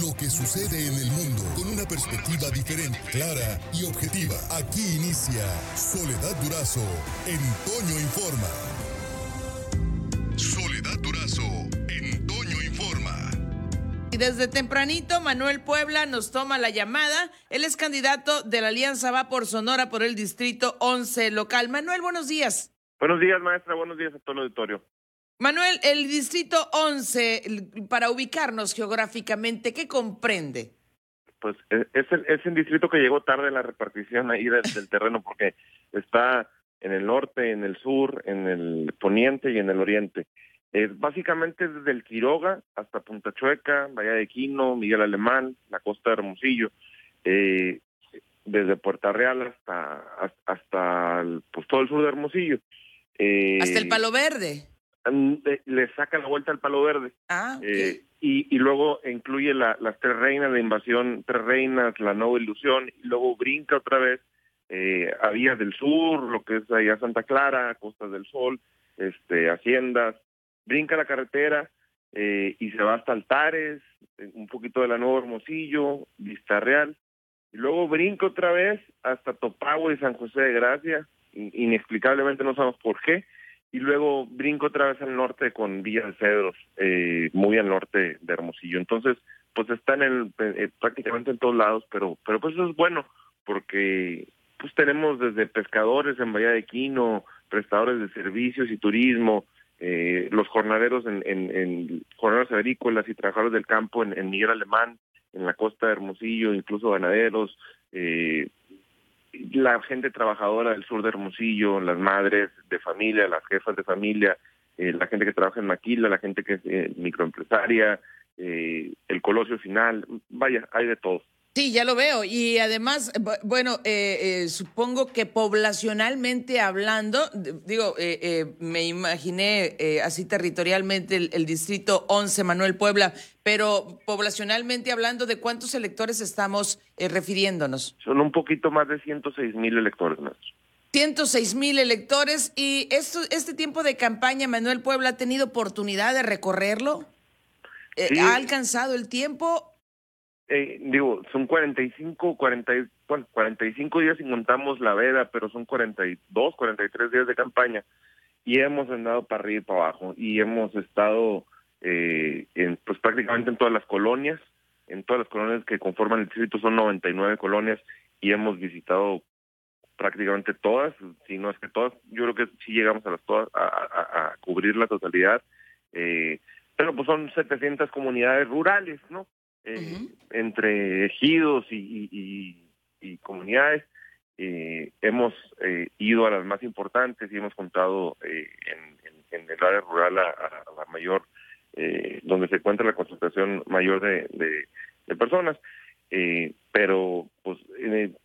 lo que sucede en el mundo con una perspectiva diferente, clara y objetiva. Aquí inicia Soledad Durazo en Toño Informa. Soledad Durazo en Toño Informa. Y desde tempranito, Manuel Puebla nos toma la llamada. Él es candidato de la Alianza Va por Sonora por el Distrito 11 local. Manuel, buenos días. Buenos días, maestra. Buenos días a todo el auditorio. Manuel, el distrito 11, para ubicarnos geográficamente, ¿qué comprende? Pues e, es el, es el distrito que llegó tarde la repartición ahí del, terreno porque está en el norte, en el sur, en el poniente y en el oriente. Es básicamente desde el Quiroga hasta Punta Chueca, Bahía de Quino, Miguel Alemán, la costa de Hermosillo, eh, desde Puerta Real hasta hasta pues, todo el sur de Hermosillo. Eh, hasta el Palo Verde le saca la vuelta al palo verde. Ah, eh, y, y, luego incluye la, las tres reinas de invasión, tres reinas, la nueva ilusión, y luego brinca otra vez eh, a Vías del Sur, lo que es allá Santa Clara, Costas del Sol, este, Haciendas, brinca la carretera eh, y se va hasta Altares, un poquito de la Nueva Hermosillo, Vista Real, y luego brinca otra vez hasta Topagua y San José de Gracia, inexplicablemente no sabemos por qué, y luego brinco otra vez al norte con Villa de Cedros, eh, muy al norte de Hermosillo. Entonces, pues están en eh, prácticamente en todos lados, pero pero pues eso es bueno porque pues tenemos desde pescadores en Bahía de Quino, prestadores de servicios y turismo, eh, los jornaleros en, en, en, jornaleros agrícolas y trabajadores del campo en, en Miguel Alemán, en la costa de Hermosillo, incluso ganaderos, eh, la gente trabajadora del sur de Hermosillo, las madres de familia, las jefas de familia, eh, la gente que trabaja en Maquila, la gente que es eh, microempresaria, eh, el colosio final, vaya, hay de todo. Sí, ya lo veo. Y además, bueno, eh, eh, supongo que poblacionalmente hablando, digo, eh, me imaginé así territorialmente el, distrito 11, Manuel Puebla, pero poblacionalmente hablando, ¿de cuántos electores estamos refiriéndonos? Son un poquito más de 106 mil electores, maestro. 106 mil electores. ¿Y esto, este tiempo de campaña, Manuel Puebla, ha tenido oportunidad de recorrerlo? ¿Ha alcanzado el tiempo eh, digo, son 45, 40, bueno, 45 días si contamos la veda, pero son 42, 43 días de campaña y hemos andado para arriba y para abajo y hemos estado eh, en, pues prácticamente en todas las colonias, en todas las colonias que conforman el distrito son 99 colonias y hemos visitado prácticamente todas, si no es que todas, yo creo que sí llegamos a las todas, a, cubrir la totalidad, eh, pero pues son 700 comunidades rurales, ¿no? Eh, entre ejidos y, y, comunidades. Eh, hemos eh, ido a las más importantes y hemos contado eh, en, en, el área rural a, la mayor, donde se encuentra la concentración mayor de, de, personas. pero pues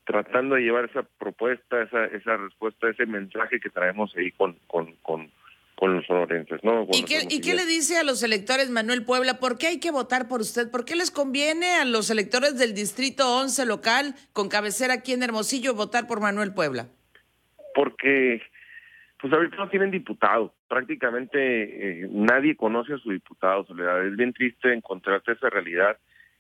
tratando de llevar esa propuesta, esa, esa respuesta, ese mensaje que traemos ahí con, con, con con los sonorenses, ¿no? ¿Y, qué, ¿Y qué, le dice a los electores Manuel Puebla? ¿Por qué hay que votar por usted? ¿Por qué les conviene a los electores del Distrito 11 local, con cabecera aquí en Hermosillo, votar por Manuel Puebla? Porque, pues ahorita no tienen diputado. Prácticamente eh, nadie conoce a su diputado, Soledad. Es bien triste encontrarte esa realidad,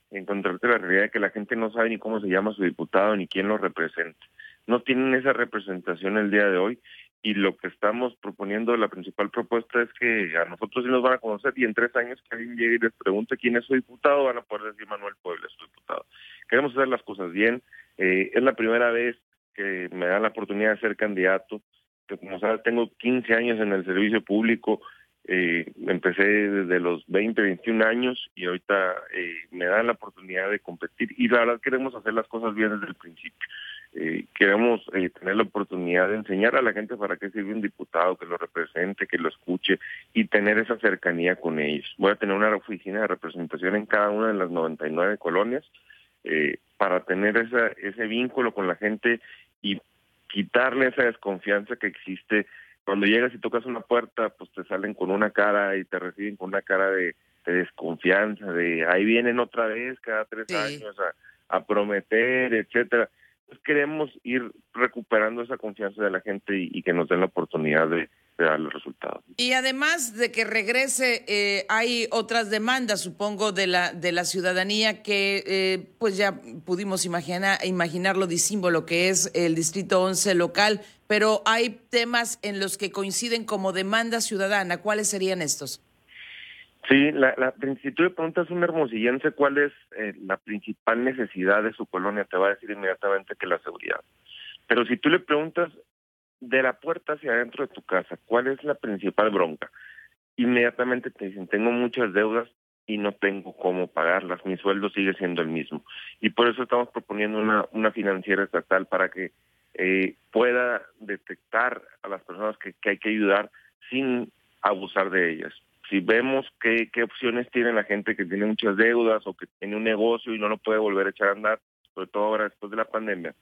encontrarte la realidad de que la gente no sabe ni cómo se llama su diputado ni quién lo representa. No tienen esa representación el día de hoy y lo que estamos proponiendo, la principal propuesta es que a nosotros sí nos van a conocer y en tres años que alguien llegue y les pregunte quién es su diputado, van a poder decir Manuel Puebla es su diputado. Queremos hacer las cosas bien. Eh, es la primera vez que me dan la oportunidad de ser candidato. Como sabes, tengo 15 años en el servicio público. Eh, empecé desde los 20, 21 años y ahorita eh, me dan la oportunidad de competir y la verdad queremos hacer las cosas bien desde el principio. Eh, queremos eh, tener la oportunidad de enseñar a la gente para qué sirve un diputado, que lo represente, que lo escuche y tener esa cercanía con ellos. Voy a tener una oficina de representación en cada una de las 99 colonias eh, para tener esa, ese vínculo con la gente y quitarle esa desconfianza que existe. Cuando llegas y tocas una puerta, pues te salen con una cara y te reciben con una cara de, desconfianza, de ahí vienen otra vez cada tres años a, a prometer, etcétera queremos ir recuperando esa confianza de la gente y, que nos den la oportunidad de, de darle resultados. Y además de que regrese, eh, hay otras demandas, supongo, de la de la ciudadanía que, eh, pues ya pudimos imaginar imaginar lo disímbolo que es el distrito 11 local, pero hay temas en los que coinciden como demanda ciudadana. ¿Cuáles serían estos? Sí, la, la, si tú le preguntas un hermosillense cuál es eh, la principal necesidad de su colonia, te va a decir inmediatamente que la seguridad. Pero si tú le preguntas de la puerta hacia adentro de tu casa, ¿cuál es la principal bronca? Inmediatamente te dicen, tengo muchas deudas y no tengo cómo pagarlas, mi sueldo sigue siendo el mismo. Y por eso estamos proponiendo una, una financiera estatal para que eh, pueda detectar a las personas que hay que ayudar sin abusar de ellas si vemos qué, opciones tiene la gente que tiene muchas deudas o que tiene un negocio y no lo puede volver a echar a andar, sobre todo ahora después de la pandemia,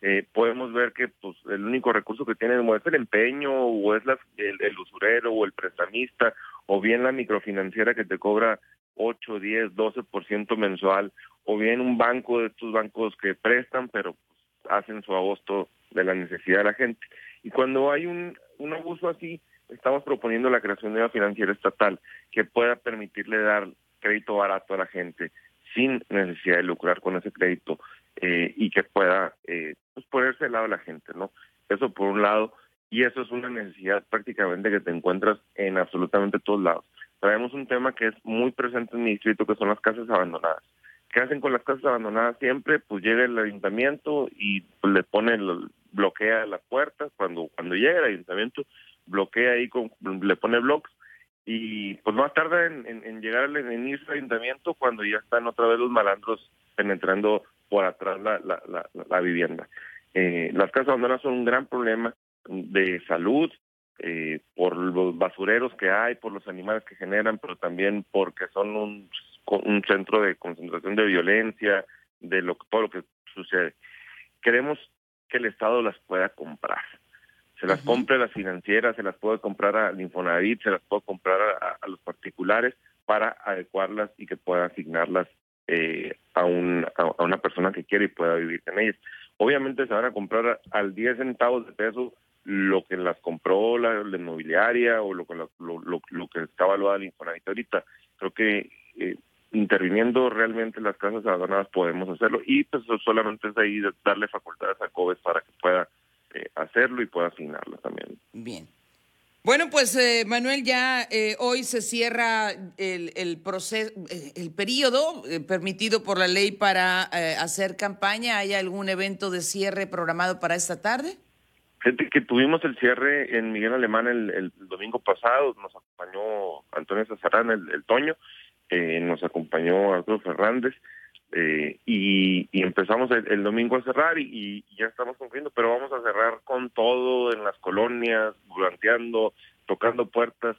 eh, podemos ver que pues el único recurso que tienen o es el empeño o es la, el, usurero o el prestamista o bien la microfinanciera que te cobra 8, 10, 12% mensual o bien un banco de estos bancos que prestan pero pues, hacen su agosto de la necesidad de la gente. Y cuando hay un, un abuso así, estamos proponiendo la creación de una financiera estatal que pueda permitirle dar crédito barato a la gente sin necesidad de lucrar con ese crédito eh, y que pueda eh, pues ponerse al lado de la gente, ¿no? Eso por un lado, y eso es una necesidad prácticamente que te encuentras en absolutamente todos lados. Traemos un tema que es muy presente en mi distrito, que son las casas abandonadas. ¿Qué hacen con las casas abandonadas siempre? Pues llega el ayuntamiento y le pone, bloquea las puertas. Cuando, cuando llega el ayuntamiento, bloquea ahí, con, le pone blocks y pues más tarda en, en, llegar al inicio del ayuntamiento cuando ya están otra vez los malandros penetrando por atrás la, la, la, la vivienda. Eh, las casas abandonadas son un gran problema de salud, eh, por los basureros que hay, por los animales que generan, pero también porque son un, un centro de concentración de violencia, de lo todo lo que sucede. Queremos que el Estado las pueda comprar se las compre las financieras, se las puede comprar al Infonavit, se las puede comprar a, los particulares para adecuarlas y que pueda asignarlas eh, a, un, a, una persona que quiere y pueda vivir en ellas. Obviamente se van a comprar al 10 centavos de peso lo que las compró la, inmobiliaria o lo, lo, lo, lo que está evaluada el Infonavit ahorita. Creo que eh, interviniendo realmente las casas abandonadas podemos hacerlo y pues solamente es ahí darle facultades a COBES para que pueda eh, hacerlo y pueda asignarlo también. Bien. Bueno, pues eh, Manuel, ya eh, hoy se cierra el, el proceso, el periodo permitido por la ley para hacer campaña. ¿Hay algún evento de cierre programado para esta tarde? Gente que tuvimos el cierre en Miguel Alemán el, domingo pasado, nos acompañó Antonio Zazarán, el, el Toño, nos acompañó Arturo Fernández, eh, y, empezamos el, domingo a cerrar y, ya estamos cumpliendo, pero vamos a cerrar con todo en las colonias, volanteando, tocando puertas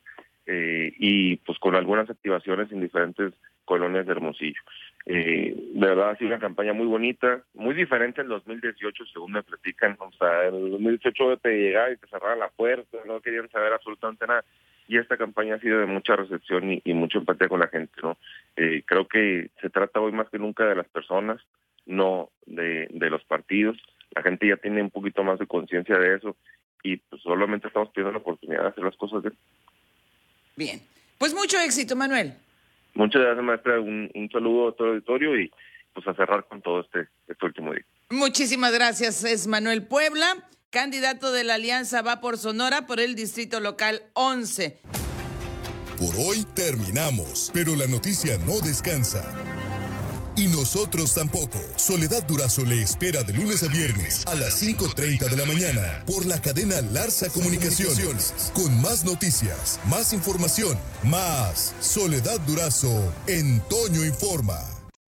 eh, y pues con algunas activaciones en diferentes colonias de Hermosillo. Eh, de verdad ha sido una campaña muy bonita, muy diferente en 2018 según me platican, o sea, en el 2018 te llegaba y te cerraba la puerta, no querían saber absolutamente nada y esta campaña ha sido de mucha recepción y, y mucha empatía con la gente, ¿no? Eh, creo que se trata hoy más que nunca de las personas, no de, de los partidos. La gente ya tiene un poquito más de conciencia de eso y pues solamente estamos pidiendo la oportunidad de hacer las cosas bien. Bien. Pues mucho éxito, Manuel. Muchas gracias, maestra. Un, un saludo a todo el auditorio y pues a cerrar con todo este, este último día. Muchísimas gracias. Es Manuel Puebla candidato de la Alianza Va por Sonora por el Distrito Local 11. Por hoy terminamos, pero la noticia no descansa. Y nosotros tampoco. Soledad Durazo le espera de lunes a viernes a las 5.30 de la mañana por la cadena Larsa Comunicaciones. Con más noticias, más información, más Soledad Durazo en Toño Informa.